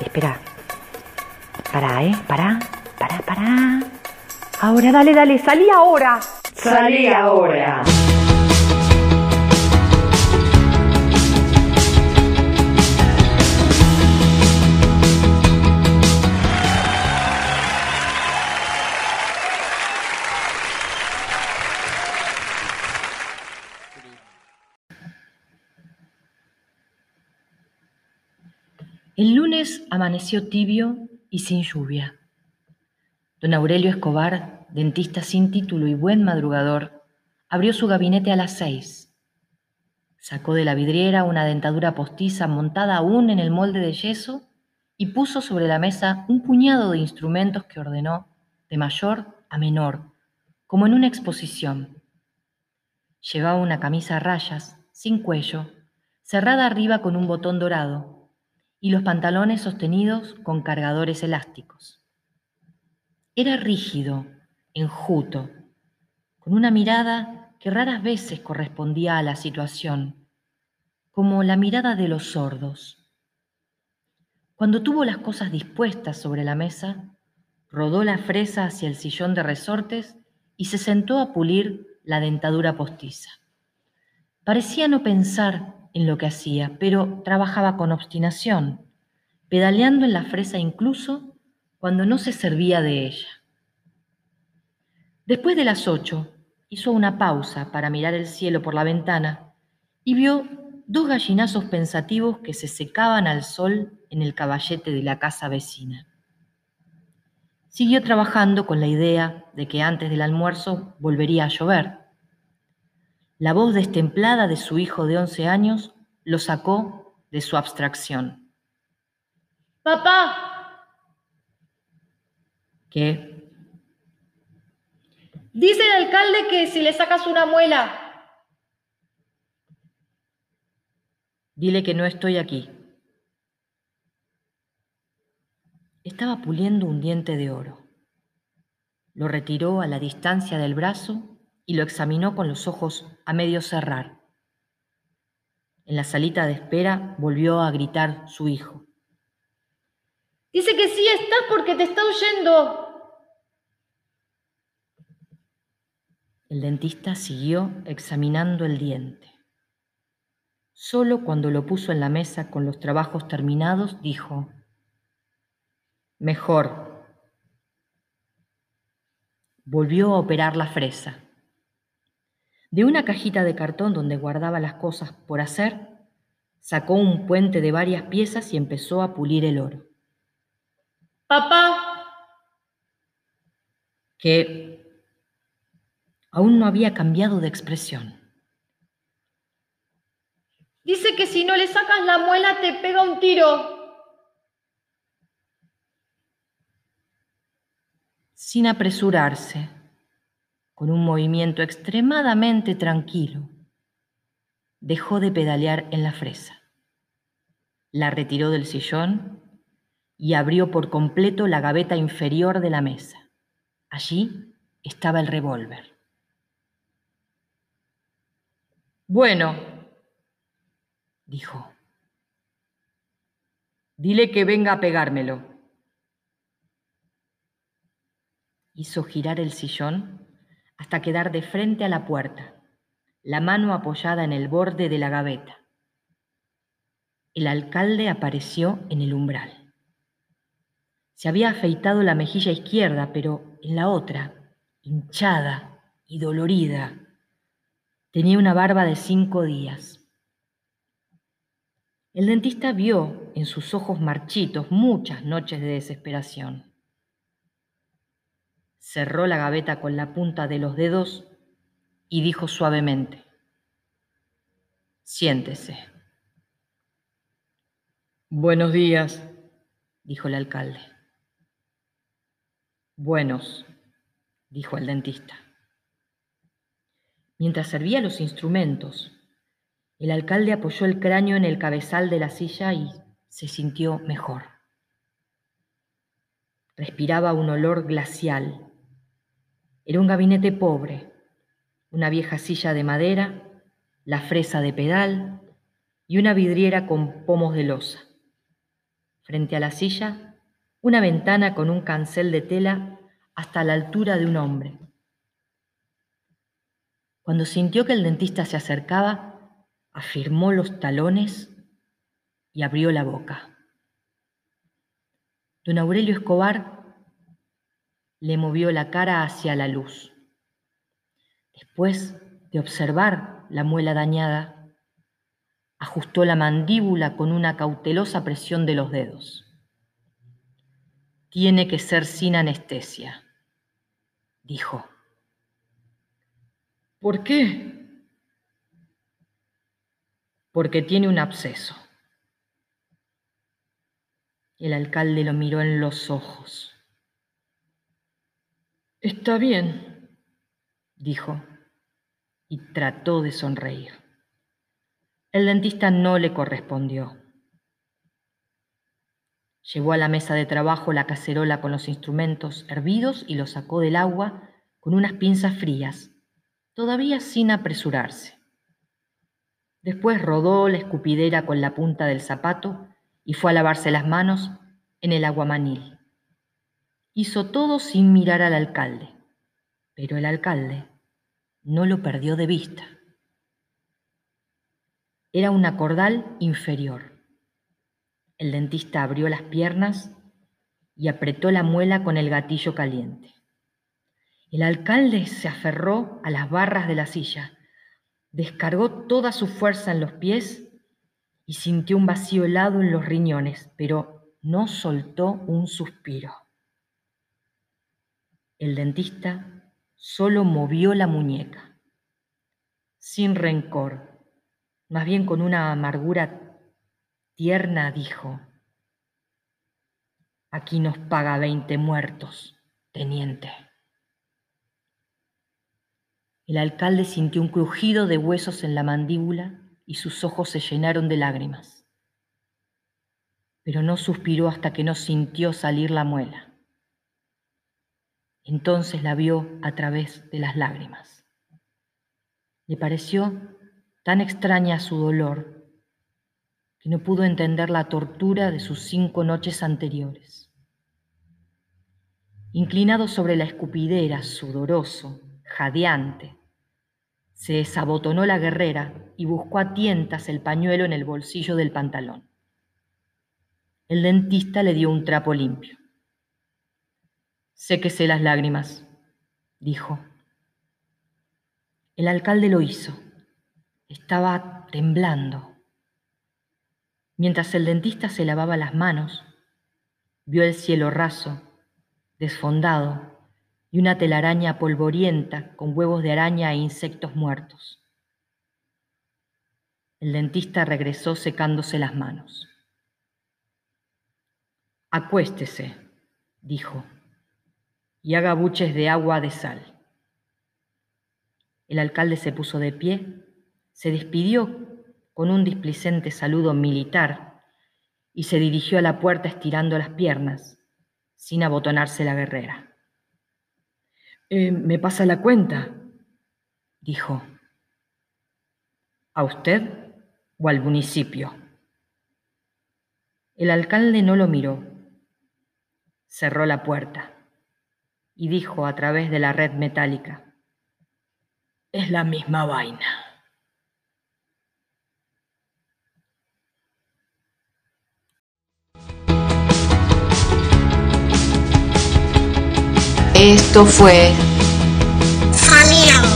Espera. Pará, ¿eh? Pará, pará, pará. Ahora, dale, dale, salí ahora. Salí ahora. El lunes amaneció tibio y sin lluvia. Don Aurelio Escobar, dentista sin título y buen madrugador, abrió su gabinete a las seis. Sacó de la vidriera una dentadura postiza montada aún en el molde de yeso y puso sobre la mesa un puñado de instrumentos que ordenó de mayor a menor, como en una exposición. Llevaba una camisa a rayas, sin cuello, cerrada arriba con un botón dorado, y los pantalones sostenidos con cargadores elásticos. Era rígido, enjuto, con una mirada que raras veces correspondía a la situación, como la mirada de los sordos. Cuando tuvo las cosas dispuestas sobre la mesa, rodó la fresa hacia el sillón de resortes y se sentó a pulir la dentadura postiza. Parecía no pensar en lo que hacía, pero trabajaba con obstinación, pedaleando en la fresa incluso cuando no se servía de ella. Después de las ocho, hizo una pausa para mirar el cielo por la ventana y vio dos gallinazos pensativos que se secaban al sol en el caballete de la casa vecina. Siguió trabajando con la idea de que antes del almuerzo volvería a llover. La voz destemplada de su hijo de once años lo sacó de su abstracción. Papá. ¿Qué? Dice el alcalde que si le sacas una muela. Dile que no estoy aquí. Estaba puliendo un diente de oro. Lo retiró a la distancia del brazo y lo examinó con los ojos a medio cerrar. En la salita de espera volvió a gritar su hijo. Dice que sí estás porque te está oyendo. El dentista siguió examinando el diente. Solo cuando lo puso en la mesa con los trabajos terminados, dijo, Mejor. Volvió a operar la fresa. De una cajita de cartón donde guardaba las cosas por hacer, sacó un puente de varias piezas y empezó a pulir el oro. Papá. Que aún no había cambiado de expresión. Dice que si no le sacas la muela te pega un tiro. Sin apresurarse, con un movimiento extremadamente tranquilo, dejó de pedalear en la fresa. La retiró del sillón y abrió por completo la gaveta inferior de la mesa. Allí estaba el revólver. Bueno, dijo. Dile que venga a pegármelo. Hizo girar el sillón hasta quedar de frente a la puerta, la mano apoyada en el borde de la gaveta. El alcalde apareció en el umbral. Se había afeitado la mejilla izquierda, pero en la otra, hinchada y dolorida, tenía una barba de cinco días. El dentista vio en sus ojos marchitos muchas noches de desesperación. Cerró la gaveta con la punta de los dedos y dijo suavemente, siéntese. Buenos días, dijo el alcalde. Buenos, dijo el dentista. Mientras servía los instrumentos, el alcalde apoyó el cráneo en el cabezal de la silla y se sintió mejor. Respiraba un olor glacial. Era un gabinete pobre, una vieja silla de madera, la fresa de pedal y una vidriera con pomos de losa. frente a la silla, una ventana con un cancel de tela hasta la altura de un hombre. Cuando sintió que el dentista se acercaba, afirmó los talones y abrió la boca. Don Aurelio Escobar le movió la cara hacia la luz. Después de observar la muela dañada, ajustó la mandíbula con una cautelosa presión de los dedos. Tiene que ser sin anestesia, dijo. ¿Por qué? Porque tiene un absceso. El alcalde lo miró en los ojos. Está bien, dijo, y trató de sonreír. El dentista no le correspondió. Llevó a la mesa de trabajo la cacerola con los instrumentos hervidos y los sacó del agua con unas pinzas frías, todavía sin apresurarse. Después rodó la escupidera con la punta del zapato y fue a lavarse las manos en el aguamanil. Hizo todo sin mirar al alcalde, pero el alcalde no lo perdió de vista. Era una cordal inferior. El dentista abrió las piernas y apretó la muela con el gatillo caliente. El alcalde se aferró a las barras de la silla, descargó toda su fuerza en los pies y sintió un vacío helado en los riñones, pero no soltó un suspiro. El dentista solo movió la muñeca, sin rencor, más bien con una amargura tierna, dijo, aquí nos paga veinte muertos, teniente. El alcalde sintió un crujido de huesos en la mandíbula y sus ojos se llenaron de lágrimas. Pero no suspiró hasta que no sintió salir la muela. Entonces la vio a través de las lágrimas. Le pareció tan extraña su dolor que no pudo entender la tortura de sus cinco noches anteriores. Inclinado sobre la escupidera, sudoroso, jadeante, se desabotonó la guerrera y buscó a tientas el pañuelo en el bolsillo del pantalón. El dentista le dio un trapo limpio. Séquese las lágrimas, dijo. El alcalde lo hizo. Estaba temblando. Mientras el dentista se lavaba las manos, vio el cielo raso, desfondado, y una telaraña polvorienta con huevos de araña e insectos muertos. El dentista regresó secándose las manos. Acuéstese, dijo, y haga buches de agua de sal. El alcalde se puso de pie, se despidió con un displicente saludo militar y se dirigió a la puerta estirando las piernas, sin abotonarse la guerrera. Eh, me pasa la cuenta, dijo. ¿A usted o al municipio? El alcalde no lo miró. Cerró la puerta y dijo a través de la red metálica, es la misma vaina. Esto fue Familia